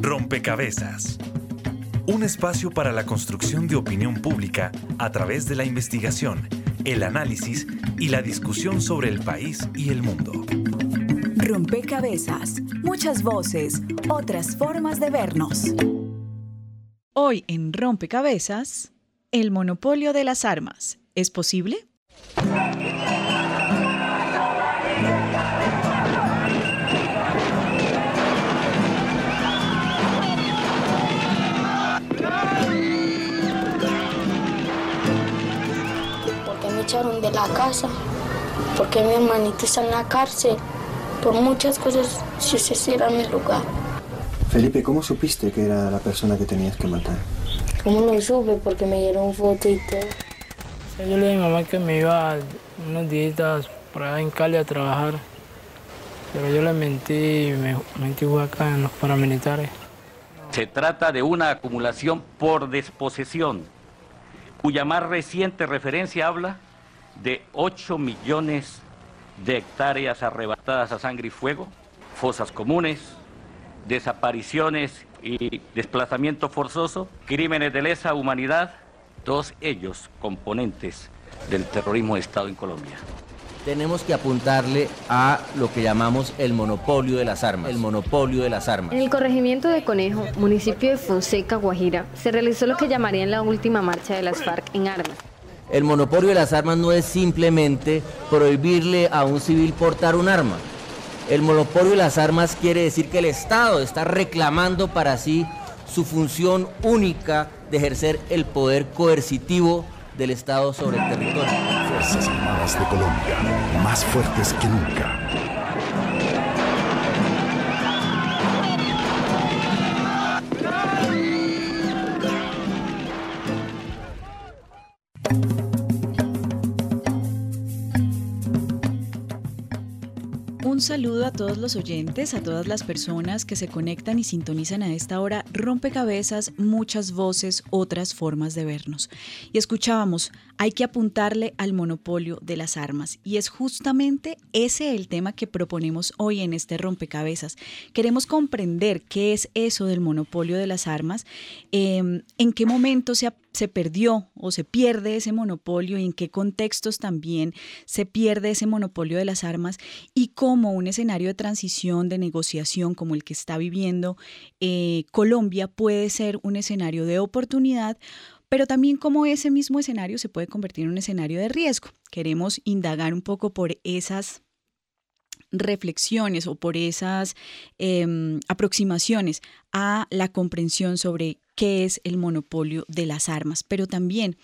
Rompecabezas. Un espacio para la construcción de opinión pública a través de la investigación, el análisis y la discusión sobre el país y el mundo. Rompecabezas. Muchas voces, otras formas de vernos. Hoy en Rompecabezas, el monopolio de las armas. ¿Es posible? Echaron de la casa, porque mi hermanito está en la cárcel, por muchas cosas, si ese era mi lugar. Felipe, ¿cómo supiste que era la persona que tenías que matar? ¿Cómo lo supe? Porque me dieron foto y todo. Yo le dije a mi mamá que me iba unos días por allá en Cali a trabajar, pero yo le mentí y me mentí fue acá en los paramilitares. Se trata de una acumulación por desposesión, cuya más reciente referencia habla de 8 millones de hectáreas arrebatadas a sangre y fuego, fosas comunes, desapariciones y desplazamiento forzoso, crímenes de lesa humanidad, todos ellos componentes del terrorismo de Estado en Colombia. Tenemos que apuntarle a lo que llamamos el monopolio de las armas. El monopolio de las armas. En el corregimiento de Conejo, municipio de Fonseca, Guajira, se realizó lo que llamarían la última marcha de las FARC en armas. El monopolio de las armas no es simplemente prohibirle a un civil portar un arma. El monopolio de las armas quiere decir que el Estado está reclamando para sí su función única de ejercer el poder coercitivo del Estado sobre el territorio. Fuerzas Armadas de Colombia, más fuertes que nunca. Saludo a todos los oyentes, a todas las personas que se conectan y sintonizan a esta hora. Rompecabezas, muchas voces, otras formas de vernos. Y escuchábamos, hay que apuntarle al monopolio de las armas. Y es justamente ese el tema que proponemos hoy en este rompecabezas. Queremos comprender qué es eso del monopolio de las armas, eh, en qué momento se, se perdió o se pierde ese monopolio y en qué contextos también se pierde ese monopolio de las armas y cómo un escenario de transición, de negociación como el que está viviendo eh, Colombia puede ser un escenario de oportunidad pero también cómo ese mismo escenario se puede convertir en un escenario de riesgo. Queremos indagar un poco por esas reflexiones o por esas eh, aproximaciones a la comprensión sobre qué es el monopolio de las armas. Pero también,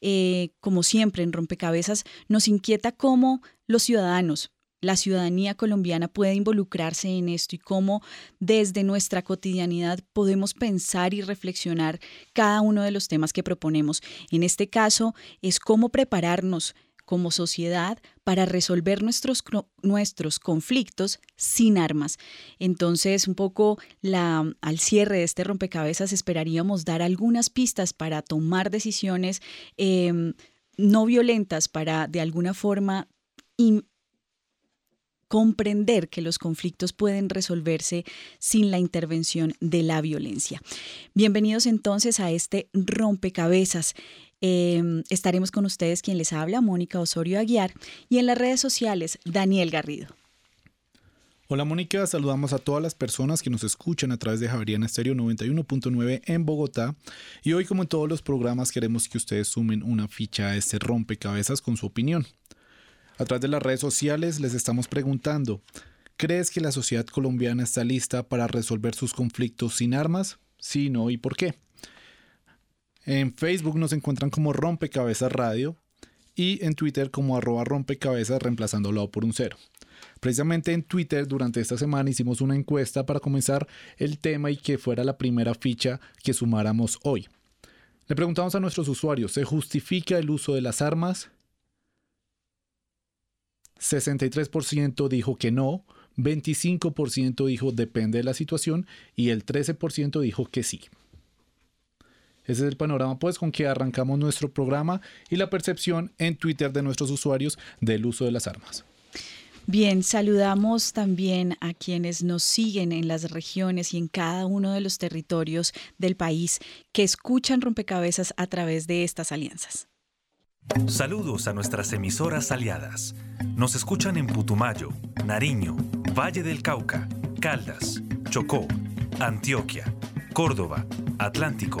eh, como siempre en Rompecabezas, nos inquieta cómo los ciudadanos, la ciudadanía colombiana puede involucrarse en esto y cómo desde nuestra cotidianidad podemos pensar y reflexionar cada uno de los temas que proponemos. En este caso es cómo prepararnos como sociedad para resolver nuestros, nuestros conflictos sin armas. Entonces, un poco la, al cierre de este rompecabezas esperaríamos dar algunas pistas para tomar decisiones eh, no violentas, para de alguna forma comprender que los conflictos pueden resolverse sin la intervención de la violencia. Bienvenidos entonces a este rompecabezas. Eh, estaremos con ustedes quien les habla, Mónica Osorio Aguiar, y en las redes sociales, Daniel Garrido. Hola Mónica, saludamos a todas las personas que nos escuchan a través de Javeriana Estéreo 91.9 en Bogotá y hoy como en todos los programas queremos que ustedes sumen una ficha a este rompecabezas con su opinión. A través de las redes sociales les estamos preguntando, ¿crees que la sociedad colombiana está lista para resolver sus conflictos sin armas? Sí, no y por qué. En Facebook nos encuentran como Rompecabezas Radio y en Twitter como arroba rompecabezas reemplazándolo por un cero. Precisamente en Twitter durante esta semana hicimos una encuesta para comenzar el tema y que fuera la primera ficha que sumáramos hoy. Le preguntamos a nuestros usuarios, ¿se justifica el uso de las armas? 63% dijo que no, 25% dijo depende de la situación y el 13% dijo que sí. Ese es el panorama pues con que arrancamos nuestro programa y la percepción en Twitter de nuestros usuarios del uso de las armas. Bien, saludamos también a quienes nos siguen en las regiones y en cada uno de los territorios del país que escuchan rompecabezas a través de estas alianzas. Saludos a nuestras emisoras aliadas. Nos escuchan en Putumayo, Nariño, Valle del Cauca, Caldas, Chocó, Antioquia, Córdoba, Atlántico,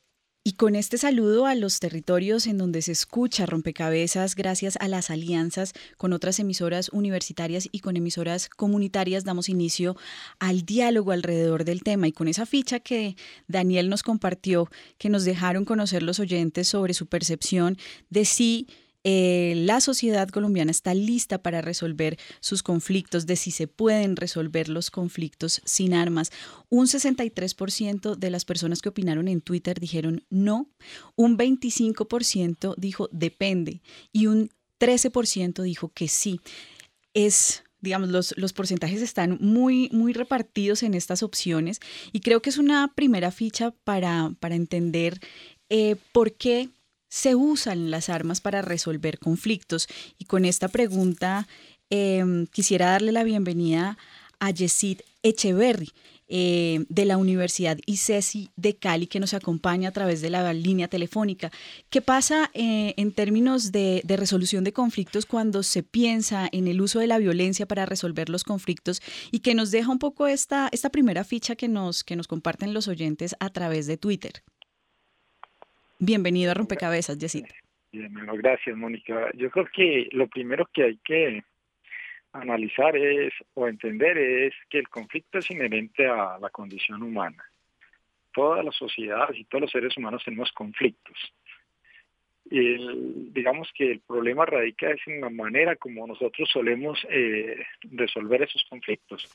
y con este saludo a los territorios en donde se escucha rompecabezas, gracias a las alianzas con otras emisoras universitarias y con emisoras comunitarias, damos inicio al diálogo alrededor del tema. Y con esa ficha que Daniel nos compartió, que nos dejaron conocer los oyentes sobre su percepción de si eh, la sociedad colombiana está lista para resolver sus conflictos, de si se pueden resolver los conflictos sin armas. Un 63% de las personas que opinaron en Twitter dijeron no, un 25% dijo depende y un 13% dijo que sí. Es digamos, los, los, porcentajes están muy, muy repartidos en estas opciones y creo que es una primera ficha para, para entender eh, por qué se usan las armas para resolver conflictos. Y con esta pregunta em, quisiera darle la bienvenida a Yesid Echeverry. Eh, de la Universidad ICESI de Cali que nos acompaña a través de la línea telefónica. ¿Qué pasa eh, en términos de, resolución de conflictos cuando se piensa en el uso de la violencia para resolver los conflictos y que nos deja un poco esta, esta primera ficha que nos, que nos comparten los oyentes a través de Twitter? Bienvenido a Rompecabezas, bueno, gracias, Mónica. Yo creo que lo primero que hay que analizar es o entender es que el conflicto es inherente a la condición humana. Todas las sociedades y todos los seres humanos tenemos conflictos. digamos que el problema radica es en la manera como nosotros solemos eh, resolver esos conflictos.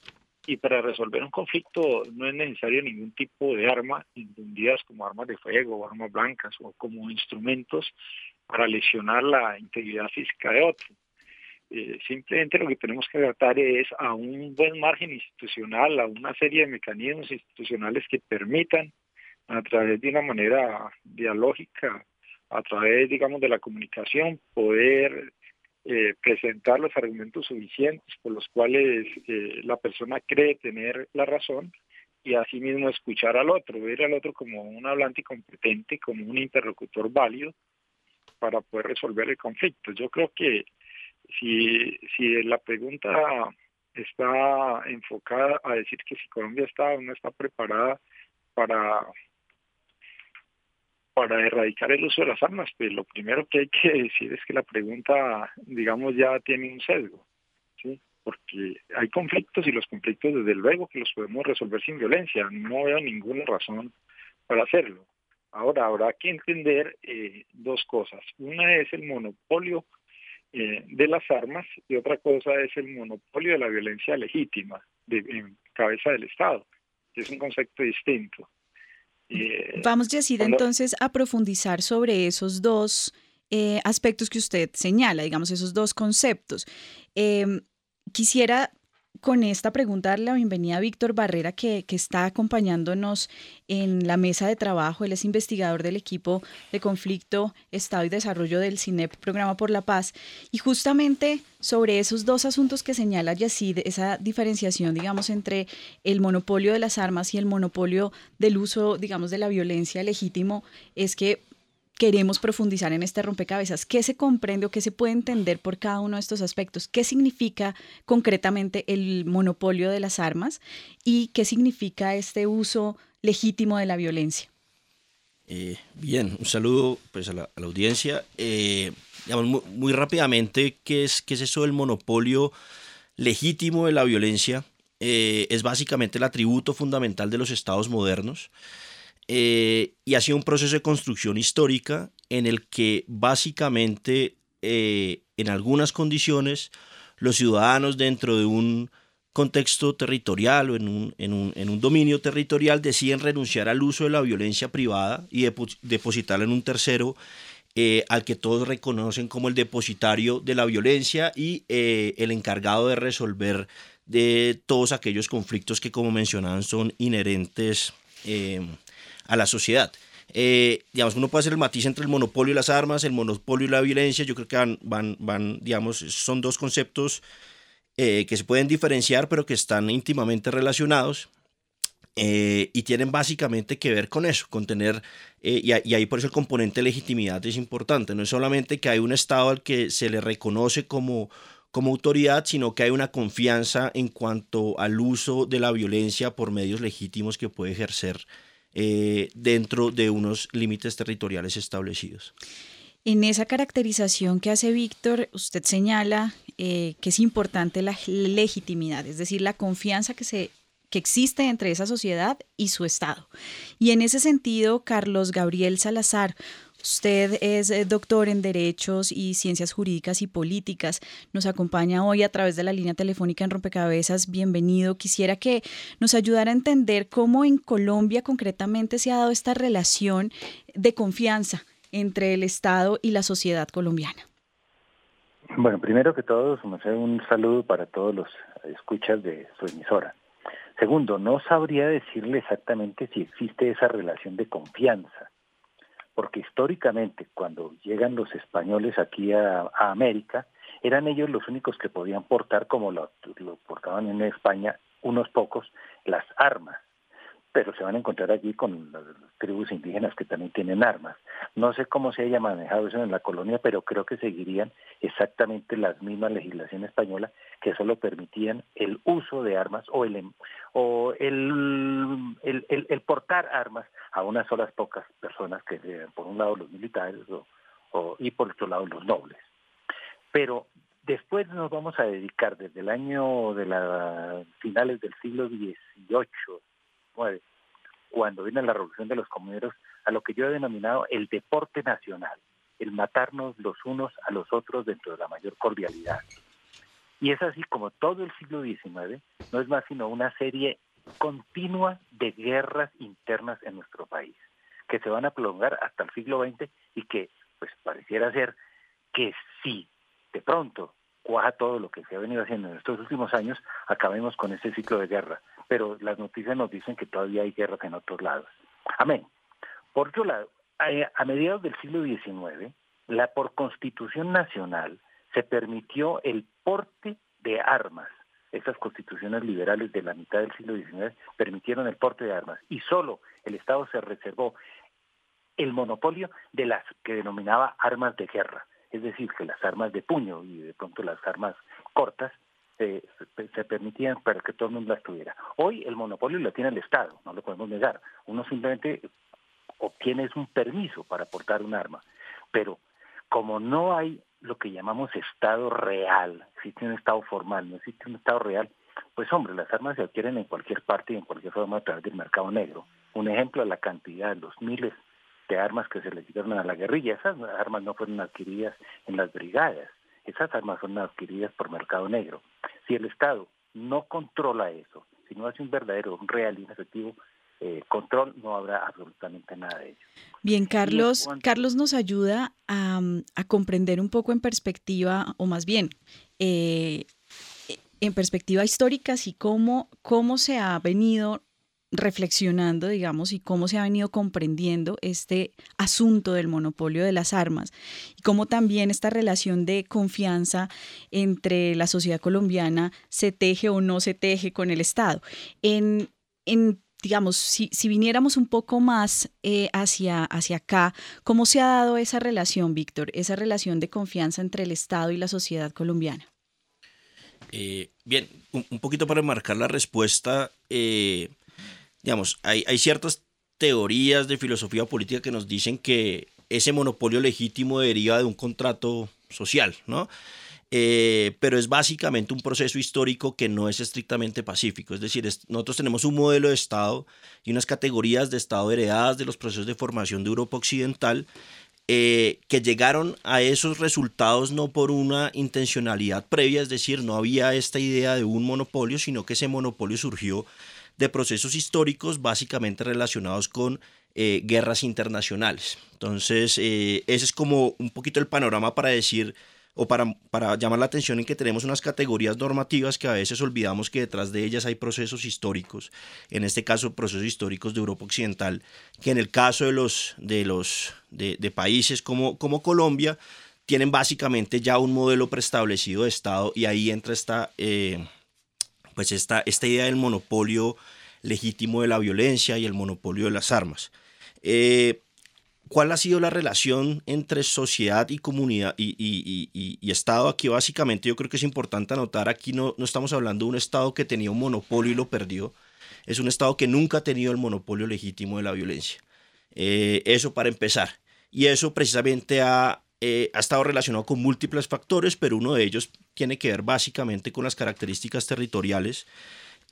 Y para resolver un conflicto no es necesario ningún tipo de arma, entendidas como armas de fuego armas blancas o como instrumentos para lesionar la integridad física de otro. Eh, simplemente lo que tenemos que tratar es a un buen margen institucional, a una serie de mecanismos institucionales que permitan, a través de una manera dialógica, a través, digamos, de la comunicación, poder eh, presentar los argumentos suficientes por los cuales eh, la persona cree tener la razón y asimismo escuchar al otro, ver al otro como un hablante competente, como un interlocutor válido para poder resolver el conflicto. Yo creo que si, si la pregunta está enfocada a decir que si Colombia está o no está preparada para para erradicar el uso de las armas, pues lo primero que hay que decir es que la pregunta, digamos, ya tiene un sesgo, ¿sí? Porque hay conflictos y los conflictos, desde luego, que los podemos resolver sin violencia. No veo ninguna razón para hacerlo. Ahora, habrá que entender eh, dos cosas. Una es el monopolio eh, de las armas y otra cosa es el monopolio de la violencia legítima de, en cabeza del Estado, es un concepto distinto. Eh, Vamos, Yacida, entonces a profundizar sobre esos dos eh, aspectos que usted señala, digamos, esos dos conceptos. Em, quisiera con esta pregunta darle la bienvenida a Víctor Barrera, que, está acompañándonos en la mesa de trabajo. Él es investigador del equipo de conflicto, Estado y Desarrollo del CINEP, Programa por la Paz. Y justamente sobre esos dos asuntos que señala Yacid, esa diferenciación, digamos, entre el monopolio de las armas y el monopolio del uso, digamos, de la violencia legítimo, es que queremos profundizar en este rompecabezas. ¿Qué se comprende o qué se puede entender por cada uno de estos aspectos? ¿Qué significa concretamente el monopolio de las armas y qué significa este uso legítimo de la violencia? Eh, bien, un saludo pues, a, la, audiencia. Eh, muy, rápidamente, ¿qué es, ¿qué es eso del monopolio legítimo de la violencia? Eh, es básicamente el atributo fundamental de los estados modernos. Eh, y ha sido un proceso de construcción histórica en el que básicamente eh, en algunas condiciones los ciudadanos dentro de un contexto territorial o en un, en un, en un dominio territorial deciden renunciar al uso de la violencia privada y depositarla en un tercero eh, al que todos reconocen como el depositario de la violencia y el encargado de resolver de todos aquellos conflictos que, como mencionaban, son inherentes a la sociedad. digamos, uno puede hacer el matiz entre el monopolio y las armas, el monopolio y la violencia. Yo creo que van, van, van digamos, son dos conceptos que se pueden diferenciar, pero que están íntimamente relacionados. Eh, y tienen básicamente que ver con eso, con tener, eh, y, ahí por eso el componente de legitimidad es importante, no es solamente que hay un Estado al que se le reconoce como, como autoridad, sino que hay una confianza en cuanto al uso de la violencia por medios legítimos que puede ejercer eh, dentro de unos límites territoriales establecidos. En esa caracterización que hace Víctor, usted señala que es importante la legitimidad, es decir, la confianza que se que existe entre esa sociedad y su Estado. Y en ese sentido, Carlos Gabriel Salazar, Usted es eh, doctor en Derechos y Ciencias Jurídicas y Políticas. Nos acompaña hoy a través de la línea telefónica en Rompecabezas. Bienvenido. Quisiera que nos ayudara a entender cómo en Colombia concretamente se ha dado esta relación de confianza entre el Estado y la sociedad colombiana. Bueno, primero que todo, un saludo para todos los escuchas de su emisora. Segundo, no sabría decirle exactamente si existe esa relación de confianza, porque históricamente cuando llegan los españoles aquí a, América, eran ellos los únicos que podían portar, como lo portaban en España, unos pocos, las armas pero se van a encontrar allí con las tribus indígenas que también tienen armas. No sé cómo se haya manejado eso en la colonia, pero creo que seguirían exactamente las mismas legislación española que solo permitían el uso de armas o el em, o el, el, portar armas a unas solas pocas personas, que por un lado los militares o, y por otro lado los nobles. Pero después nos vamos a dedicar desde el año de las finales del siglo XVIII cuando viene la revolución de los comuneros, a lo que yo he denominado el deporte nacional, el matarnos los unos a los otros dentro de la mayor cordialidad. Y es así como todo el siglo XIX no es más sino una serie continua de guerras internas en nuestro país, que se van a prolongar hasta el siglo XX y que pues pareciera ser que si de pronto cuaja todo lo que se ha venido haciendo en estos últimos años, acabemos con ese ciclo de guerra pero las noticias nos dicen que todavía hay guerras en otros lados. Amén. Por otro lado, a mediados del siglo XIX, la por constitución nacional se permitió el porte de armas. Esas constituciones liberales de la mitad del siglo XIX permitieron el porte de armas y solo el Estado se reservó el monopolio de las que denominaba armas de guerra, es decir, que las armas de puño y de pronto las armas cortas se, permitían para que todo el mundo las tuviera. Hoy el monopolio lo tiene el Estado, no lo podemos negar. Uno simplemente obtiene un permiso para portar un arma. Pero como no hay lo que llamamos Estado real, existe un Estado formal, no existe un Estado real, pues hombre, las armas se adquieren en cualquier parte y en cualquier forma a través del mercado negro. Un ejemplo la cantidad, los miles de armas que se le dieron a la guerrilla. Esas armas no fueron adquiridas en las brigadas, esas armas son adquiridas por mercado negro. Si el Estado no controla eso, si no hace un verdadero, un real y un efectivo eh, control, no habrá absolutamente nada de ello. Bien, Carlos, Carlos nos ayuda a, comprender un poco en perspectiva, o más bien, eh, en perspectiva histórica, así cómo, cómo se ha venido reflexionando, digamos, y cómo se ha venido comprendiendo este asunto del monopolio de las armas y cómo también esta relación de confianza entre la sociedad colombiana se teje o no se teje con el Estado. En, en digamos, si, si, viniéramos un poco más eh, hacia, hacia acá, ¿cómo se ha dado esa relación, Víctor, esa relación de confianza entre el Estado y la sociedad colombiana? Eh, bien, un, poquito para marcar la respuesta. Eh, digamos, hay, ciertas teorías de filosofía política que nos dicen que ese monopolio legítimo deriva de un contrato social, ¿no? Eh, pero es básicamente un proceso histórico que no es estrictamente pacífico. Es decir, nosotros tenemos un modelo de Estado y unas categorías de Estado heredadas de los procesos de formación de Europa Occidental eh, que llegaron a esos resultados no por una intencionalidad previa, es decir, no había esta idea de un monopolio, sino que ese monopolio surgió de procesos históricos básicamente relacionados con eh, guerras internacionales. Entonces, eh, ese es como un poquito el panorama para decir o para, para llamar la atención en que tenemos unas categorías normativas que a veces olvidamos que detrás de ellas hay procesos históricos, en este caso procesos históricos de Europa Occidental, que en el caso de los, de los de, países como, como Colombia, tienen básicamente ya un modelo preestablecido de Estado y ahí entra esta, eh, pues esta, esta idea del monopolio legítimo de la violencia y el monopolio de las armas. Eh, ¿Cuál ha sido la relación entre sociedad y comunidad y, Estado? Aquí básicamente yo creo que es importante anotar, aquí no, no estamos hablando de un Estado que tenía un monopolio y lo perdió, es un Estado que nunca ha tenido el monopolio legítimo de la violencia. Eh, eso para empezar. Y eso precisamente ha, eh, ha estado relacionado con múltiples factores, pero uno de ellos tiene que ver básicamente con las características territoriales.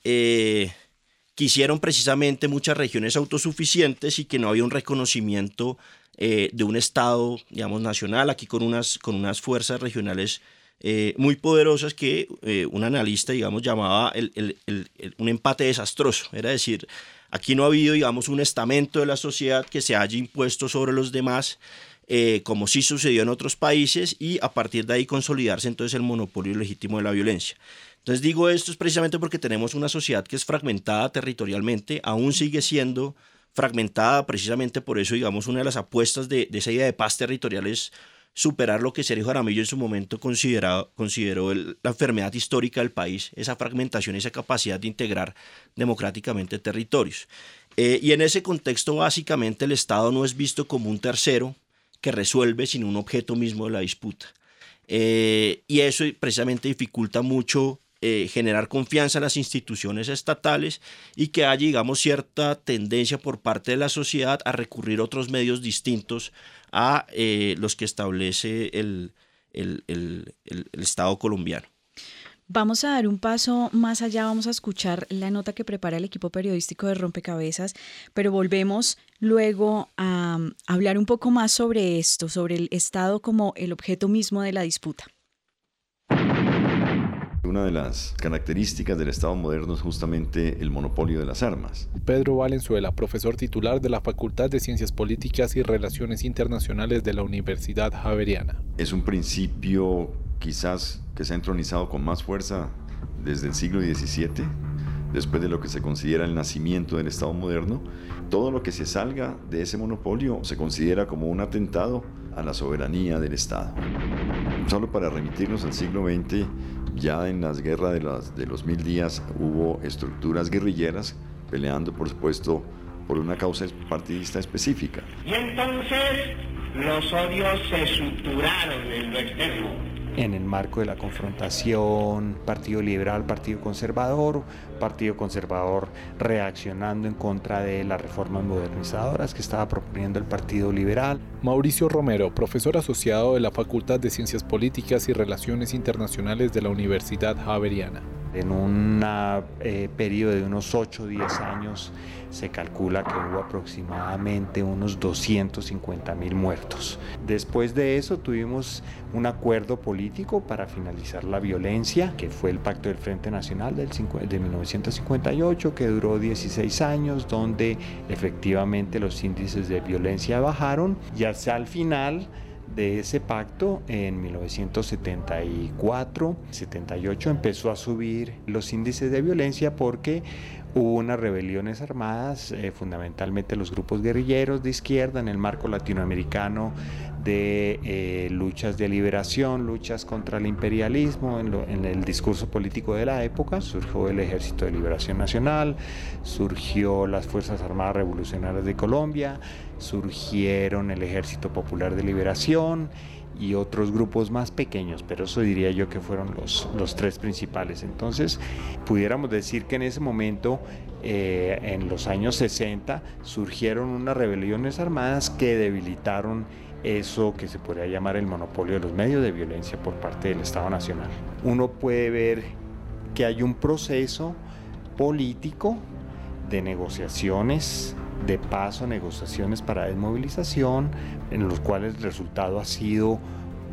Eh, quisieron precisamente muchas regiones autosuficientes y que no había un reconocimiento eh, de un Estado, digamos, nacional, aquí con unas, con unas fuerzas regionales eh, muy poderosas que eh, un analista, digamos, llamaba el, un empate desastroso. Era decir, aquí no ha habido, digamos, un estamento de la sociedad que se haya impuesto sobre los demás, como sí sucedió en otros países, y a partir de ahí consolidarse entonces el monopolio legítimo de la violencia. Entonces digo esto es precisamente porque tenemos una sociedad que es fragmentada territorialmente, aún sigue siendo fragmentada, precisamente por eso, digamos, una de las apuestas de, esa idea de paz territorial es superar lo que Sergio Jaramillo en su momento consideró la enfermedad histórica del país, esa fragmentación, esa capacidad de integrar democráticamente territorios. Eh, y en ese contexto, básicamente, el Estado no es visto como un tercero que resuelve, sino un objeto mismo de la disputa. Eh, y eso precisamente dificulta mucho eh, generar confianza en las instituciones estatales y que haya, digamos, cierta tendencia por parte de la sociedad a recurrir a otros medios distintos a eh, los que establece el, el Estado colombiano. Vamos a dar un paso más allá, vamos a escuchar la nota que prepara el equipo periodístico de Rompecabezas, pero volvemos luego a hablar un poco más sobre esto, sobre el Estado como el objeto mismo de la disputa. Una de las características del Estado moderno es justamente el monopolio de las armas. Pedro Valenzuela, profesor titular de la Facultad de Ciencias Políticas y Relaciones Internacionales de la Universidad Javeriana. Es un principio quizás que se ha entronizado con más fuerza desde el siglo XVII, después de lo que se considera el nacimiento del Estado moderno. Todo lo que se salga de ese monopolio se considera como un atentado a la soberanía del Estado. Solo para remitirnos al siglo XX, ya en las guerras de, de los mil días hubo estructuras guerrilleras peleando, por supuesto, por una causa partidista específica. Y entonces los odios se estructuraron en lo externo en el marco de la confrontación Partido Liberal, Partido Conservador, Partido Conservador reaccionando en contra de las reformas modernizadoras que estaba proponiendo el Partido Liberal. Mauricio Romero, profesor asociado de la Facultad de Ciencias Políticas y Relaciones Internacionales de la Universidad Javeriana. En un eh, periodo de unos 8 o 10 años se calcula que hubo aproximadamente unos 250 mil muertos. Después de eso tuvimos un acuerdo político para finalizar la violencia, que fue el Pacto del Frente Nacional del de 1958, que duró 16 años, donde efectivamente los índices de violencia bajaron y hasta el final de ese pacto en 1974, 78 empezó a subir los índices de violencia porque hubo unas rebeliones armadas, eh, fundamentalmente los grupos guerrilleros de izquierda en el marco latinoamericano de eh, luchas de liberación, luchas contra el imperialismo en, el discurso político de la época. Surgió el Ejército de Liberación Nacional, surgió las Fuerzas Armadas Revolucionarias de Colombia, surgieron el Ejército Popular de Liberación y otros grupos más pequeños, pero eso diría yo que fueron los, los tres principales. Entonces, pudiéramos decir que en ese momento, eh, en los años 60, surgieron unas rebeliones armadas que debilitaron eso que se podría llamar el monopolio de los medios de violencia por parte del Estado Nacional. Uno puede ver que hay un proceso político de negociaciones de paso negociaciones para desmovilización, en los cuales el resultado ha sido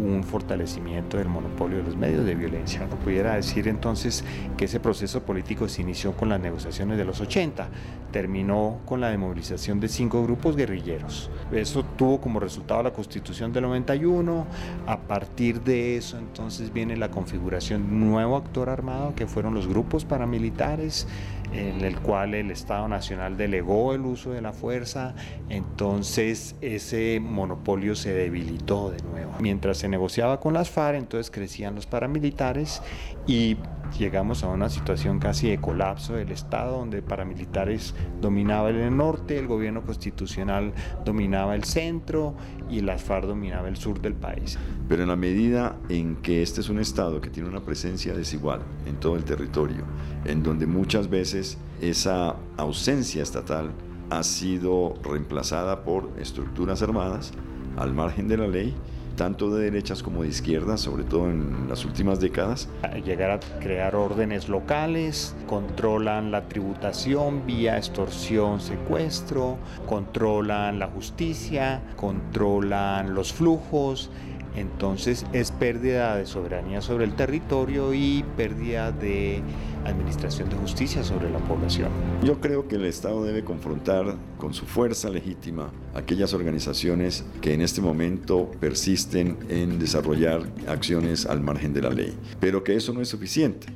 un fortalecimiento del monopolio de los medios de violencia. No pudiera decir entonces que ese proceso político se inició con las negociaciones de los 80, terminó con la demovilización de cinco grupos guerrilleros. Eso tuvo como resultado la constitución del 91, a partir de eso entonces viene la configuración de un nuevo actor armado que fueron los grupos paramilitares, en el cual el Estado Nacional delegó el uso de la fuerza, entonces ese monopolio se debilitó de nuevo. Mientras se negociaba con las FARC, entonces crecían los paramilitares y llegamos a una situación casi de colapso del Estado, donde paramilitares dominaban el norte, el gobierno constitucional dominaba el centro y las FARC dominaba el sur del país. Pero en la medida en que este es un Estado que tiene una presencia desigual en todo el territorio, en donde muchas veces esa ausencia estatal ha sido reemplazada por estructuras armadas al margen de la ley, tanto de derechas como de izquierdas, sobre todo en las últimas décadas. Llegar a crear órdenes locales, controlan la tributación vía extorsión, secuestro, controlan la justicia, controlan los flujos, entonces es pérdida de soberanía sobre el territorio y pérdida de administración de justicia sobre la población. Yo creo que el Estado debe confrontar con su fuerza legítima aquellas organizaciones que en este momento persisten en desarrollar acciones al margen de la ley, pero que eso no es suficiente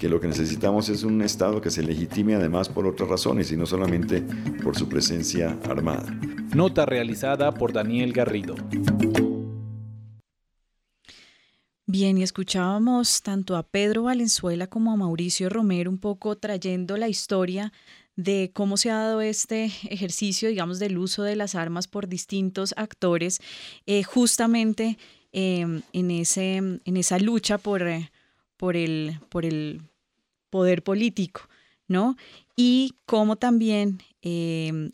que lo que necesitamos es un Estado que se legitime además por otras razones y no solamente por su presencia armada. Nota realizada por Daniel Garrido. Bien, y escuchábamos tanto a Pedro Valenzuela como a Mauricio Romero un poco trayendo la historia de cómo se ha dado este ejercicio, digamos, del uso de las armas por distintos actores, eh, justamente em, en, ese, en esa lucha por, eh, por, el, por el poder político, ¿no? Y cómo también em,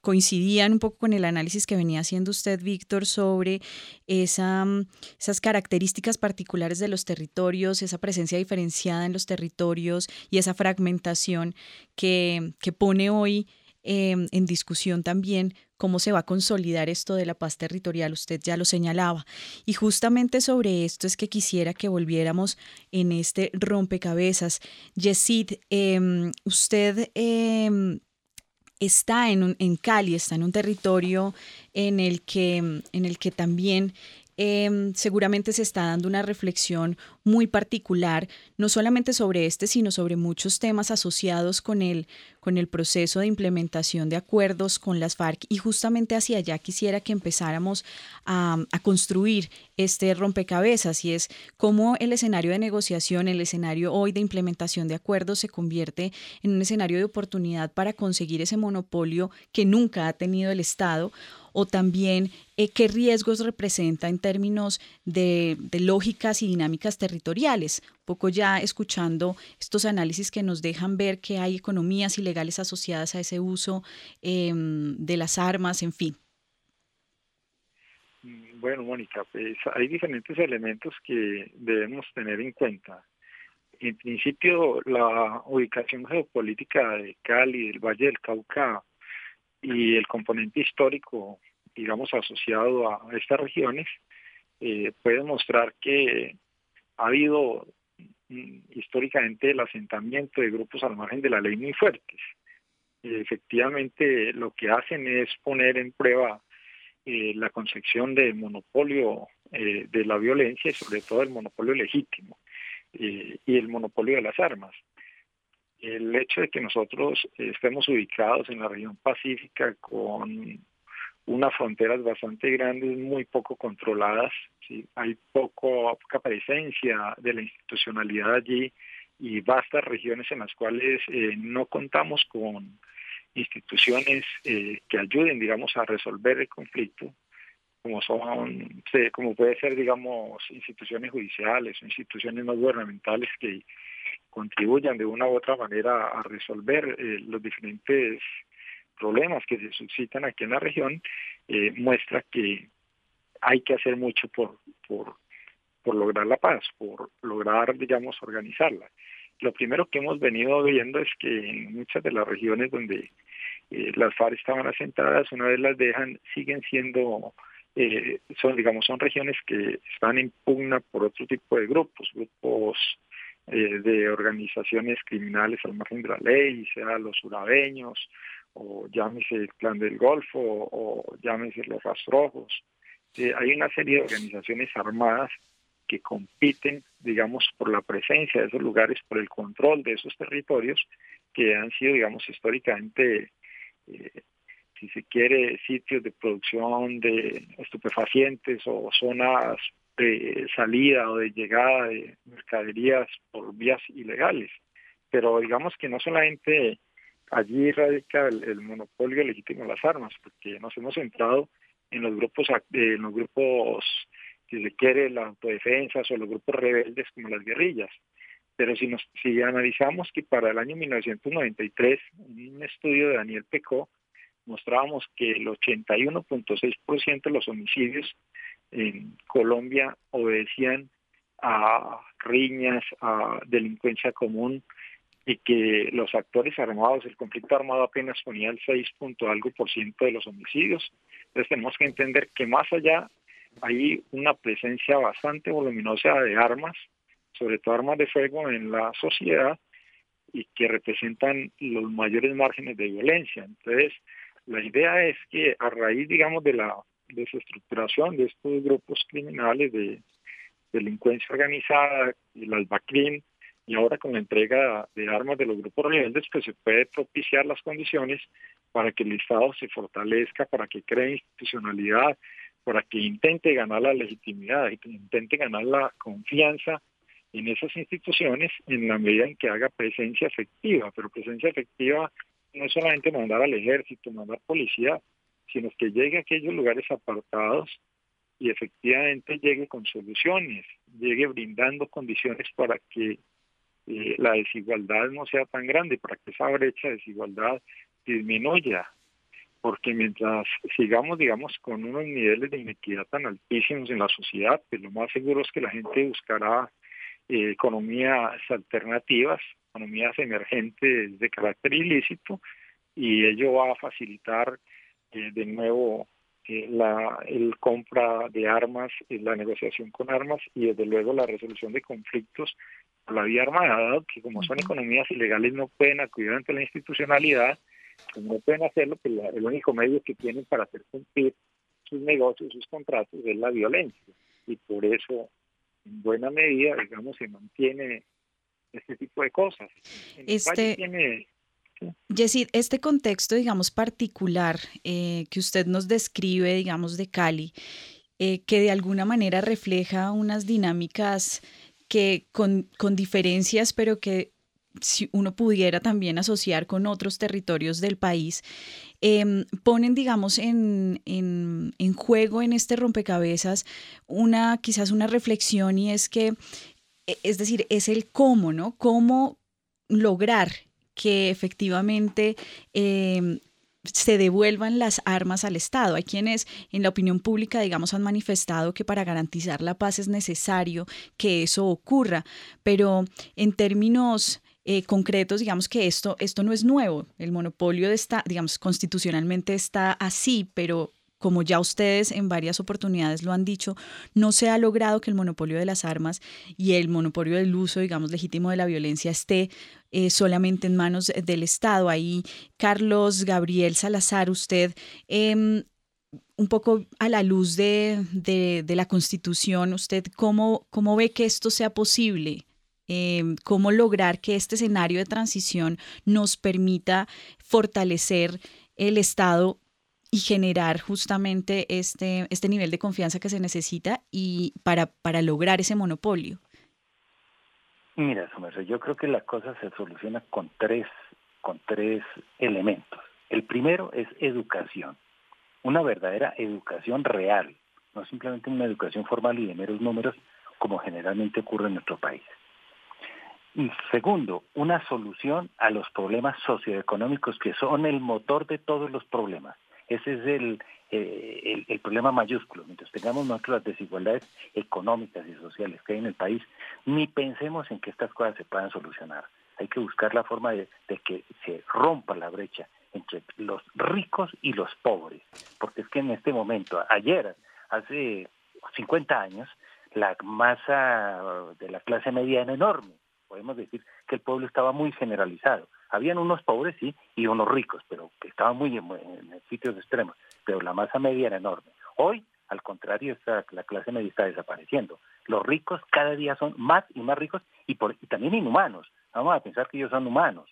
coincidían un poco con el análisis que venía haciendo usted, Víctor, sobre esa, mm, esas características particulares de los territorios, esa presencia diferenciada en los territorios y esa fragmentación que, que pone hoy em, en discusión también cómo se va a consolidar esto de la paz territorial, usted ya lo señalaba. Y justamente sobre esto es que quisiera que volviéramos en este rompecabezas. Yesid, em, usted em, está en, en Cali, está en un territorio en el que, en el que también Em, seguramente se está dando una reflexión muy particular, no solamente sobre este, sino sobre muchos temas asociados con el, con el proceso de implementación de acuerdos con las FARC. Y justamente hacia allá quisiera que empezáramos a, a construir este rompecabezas y es cómo el escenario de negociación, el escenario hoy de implementación de acuerdos se convierte en un escenario de oportunidad para conseguir ese monopolio que nunca ha tenido el Estado o también eh, qué riesgos representa en términos de, lógicas y dinámicas territoriales. Un poco ya escuchando estos análisis que nos dejan ver que hay economías ilegales asociadas a ese uso em, de las armas, en fin. Bueno, Mónica, pues hay diferentes elementos que debemos tener en cuenta. En principio, la ubicación geopolítica de Cali, del Valle del Cauca, y el componente histórico, digamos, asociado a estas regiones, eh, puede mostrar que ha habido mm, históricamente el asentamiento de grupos al margen de la ley muy fuertes. efectivamente, lo que hacen es poner en prueba eh, la concepción del monopolio eh, de la violencia y sobre todo el monopolio legítimo y el monopolio de las armas el hecho de que nosotros estemos ubicados en la región pacífica con unas fronteras bastante grandes, muy poco controladas, ¿sí? hay poco, poca presencia de la institucionalidad allí y vastas regiones en las cuales eh, no contamos con instituciones eh, que ayuden, digamos, a resolver el conflicto, como son, como puede ser, digamos, instituciones judiciales o instituciones no gubernamentales que contribuyan de una u otra manera a resolver eh, los diferentes problemas que se suscitan aquí en la región, eh, muestra que hay que hacer mucho por, por, por lograr la paz, por lograr, digamos, organizarla. Lo primero que hemos venido viendo es que en muchas de las regiones donde eh, las FARC estaban asentadas, una vez las dejan, siguen siendo, eh, son digamos, son regiones que están en pugna por otro tipo de grupos, grupos eh, de organizaciones criminales al margen de la ley, sea los urabeños, o llámese el Clan del Golfo, o, llámese los Rastrojos. hay una serie de organizaciones armadas que compiten, digamos, por la presencia de esos lugares, por el control de esos territorios que han sido, digamos, históricamente eh, si se quiere, sitios de producción de estupefacientes o zonas de salida o de llegada de mercaderías por vías ilegales. Pero digamos que no solamente allí radica el, monopolio legítimo de las armas, porque nos hemos centrado en los grupos, en los grupos, si se quiere, las autodefensas o los grupos rebeldes como las guerrillas. Pero si, nos, si analizamos que para el año 1993, en un estudio de Daniel Pecó, mostrábamos que el 81.6% de los homicidios en Colombia obedecían a riñas, a delincuencia común y que los actores armados, el conflicto armado apenas ponía el 6. algo por ciento de los homicidios. Entonces tenemos que entender que más allá hay una presencia bastante voluminosa de armas sobre todo armas de fuego en la sociedad y que representan los mayores márgenes de violencia. Entonces, la idea es que a raíz, digamos, de la desestructuración de estos grupos criminales de delincuencia organizada, el albacrín, y ahora con la entrega de armas de los grupos rebeldes, pues se puede propiciar las condiciones para que el Estado se fortalezca, para que cree institucionalidad, para que intente ganar la legitimidad, y que intente ganar la confianza en esas instituciones en la medida en que haga presencia efectiva, pero presencia efectiva no es solamente mandar al ejército, mandar policía, sino que llegue a aquellos lugares apartados y efectivamente llegue con soluciones, llegue brindando condiciones para que eh, la desigualdad no sea tan grande, para que esa brecha de desigualdad disminuya. Porque mientras sigamos, digamos, con unos niveles de inequidad tan altísimos en la sociedad, pues lo más seguro es que la gente buscará eh, economías alternativas, economías emergentes de carácter ilícito, y ello va a facilitar eh, de nuevo eh, la el compra de armas, la negociación con armas y desde luego la resolución de conflictos por la vía armada, que como son economías ilegales no pueden acudir ante la institucionalidad, pues no pueden hacerlo, que pues el único medio que tienen para hacer cumplir sus negocios, sus contratos es la violencia. Y por eso en buena medida, digamos, se mantiene este tipo de cosas. este, este contexto, digamos, particular eh, que usted nos describe, digamos, de Cali, eh, que de alguna manera refleja unas dinámicas que con, con diferencias, pero que si uno pudiera también asociar con otros territorios del país, em, ponen, digamos, en, en, en, juego en este rompecabezas una, quizás una reflexión y es que, e, es decir, es el cómo, ¿no? Cómo lograr que efectivamente em, se devuelvan las armas al Estado. Hay quienes en la opinión pública, digamos, han manifestado que para garantizar la paz es necesario que eso ocurra, pero en términos eh, concretos, digamos que esto, esto no es nuevo. El monopolio está, digamos, constitucionalmente está así, pero como ya ustedes en varias oportunidades lo han dicho, no se ha logrado que el monopolio de las armas y el monopolio del uso, digamos, legítimo de la violencia esté eh, solamente en manos del Estado. Ahí, Carlos Gabriel Salazar, usted, em, un poco a la luz de, la Constitución, ¿usted cómo, cómo ve que esto sea posible? Em, cómo lograr que este escenario de transición nos permita fortalecer el Estado y generar justamente este, este nivel de confianza que se necesita y para, para lograr ese monopolio. Mira, Somerso, yo creo que la cosa se soluciona con tres, con tres elementos. El primero es educación, una verdadera educación real, no simplemente una educación formal y de meros números como generalmente ocurre en nuestro país. Y segundo, una solución a los problemas socioeconómicos que son el motor de todos los problemas. Ese es el, eh, el, problema mayúsculo. Mientras tengamos nuestras desigualdades económicas y sociales que hay en el país, ni pensemos en que estas cosas se puedan solucionar. Hay que buscar la forma de, que se rompa la brecha entre los ricos y los pobres, porque es que en este momento, ayer, hace 50 años, la masa de la clase media era enorme. Podemos decir que el pueblo estaba muy generalizado. Habían unos pobres, sí, y unos ricos, pero que estaban muy en, sitios extremos. Pero la masa media era enorme. Hoy, al contrario, está, la clase media está desapareciendo. Los ricos cada día son más y más ricos y, por, y también inhumanos. Vamos a pensar que ellos son humanos.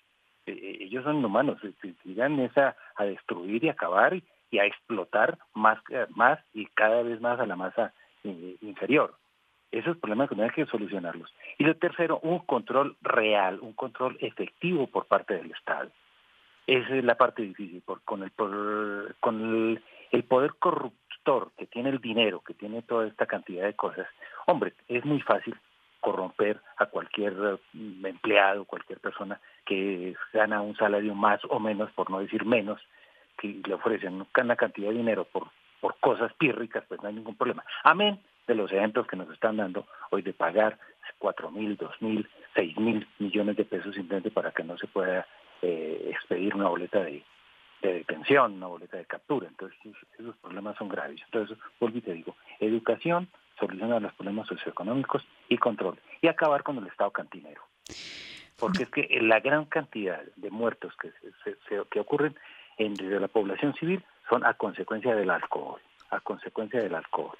Eh, eh, ellos son inhumanos. Llegan esa, a destruir y acabar y, a explotar más, más y cada vez más a la masa eh, inferior. Esos problemas hay que solucionarlos. Y lo tercero, un control real, un control efectivo por parte del Estado. Esa es la parte difícil, por, con, el, por, con el, el poder corruptor que tiene el dinero, que tiene toda esta cantidad de cosas. Hombre, es muy fácil corromper a cualquier mm, empleado, cualquier persona que gana un salario más o menos, por no decir menos, que le ofrecen una cantidad de dinero por, por cosas pírricas, pues no hay ningún problema. Amén de los ejemplos que nos están dando hoy de pagar cuatro mil, dos mil, seis mil millones de pesos simplemente para que no se pueda eh, expedir una boleta de, detención, una boleta de captura. Entonces esos, problemas son graves. Entonces, vuelvo y te digo, educación, solucionar los problemas socioeconómicos y control. Y acabar con el Estado cantinero. Porque es que la gran cantidad de muertos que, que ocurren entre la población civil son a consecuencia del alcohol, a consecuencia del alcohol.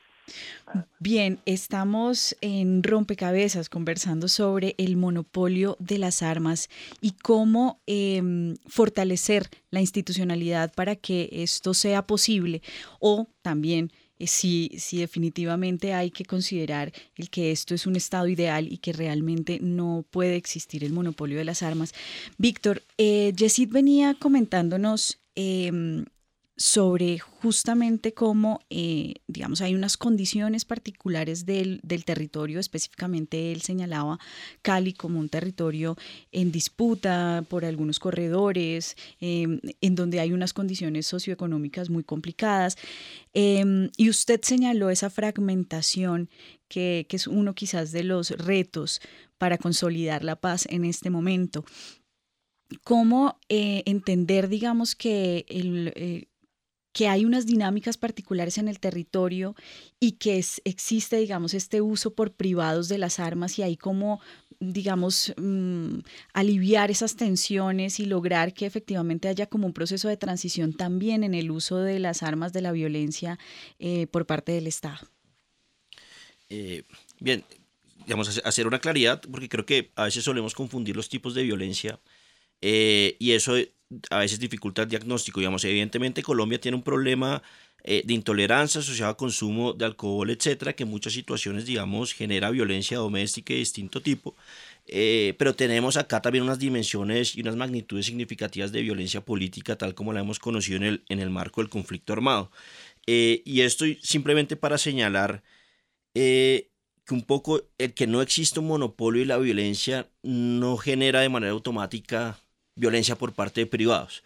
Bien, estamos en Rompecabezas conversando sobre el monopolio de las armas y cómo em, fortalecer la institucionalidad para que esto sea posible o también eh, si, si, definitivamente hay que considerar el que esto es un estado ideal y que realmente no puede existir el monopolio de las armas. Víctor, eh, Yesid venía comentándonos em, sobre justamente cómo, eh, digamos, hay unas condiciones particulares del, territorio, específicamente él señalaba Cali como un territorio en disputa por algunos corredores, em, en donde hay unas condiciones socioeconómicas muy complicadas. Em, y usted señaló esa fragmentación que, que, es uno quizás de los retos para consolidar la paz en este momento. ¿Cómo eh, entender, digamos, que el, eh, que hay unas dinámicas particulares en el territorio y que existe, digamos, este uso por privados de las armas y hay como, digamos, mm, aliviar esas tensiones y lograr que efectivamente haya como un proceso de transición también en el uso de las armas de la violencia eh, por parte del Estado. Eh, bien, digamos, hacer una claridad, porque creo que a veces solemos confundir los tipos de violencia eh, y eso a veces dificulta el diagnóstico. Digamos, evidentemente Colombia tiene un problema eh, de intolerancia asociado al consumo de alcohol, etcétera, que en muchas situaciones, digamos, genera violencia doméstica de distinto tipo. Eh, pero tenemos acá también unas dimensiones y unas magnitudes significativas de violencia política, tal como la hemos conocido en el, en el marco del conflicto armado. Eh, y esto simplemente para señalar que un poco el que no existe un monopolio y la violencia no genera de manera automática violencia por parte de privados.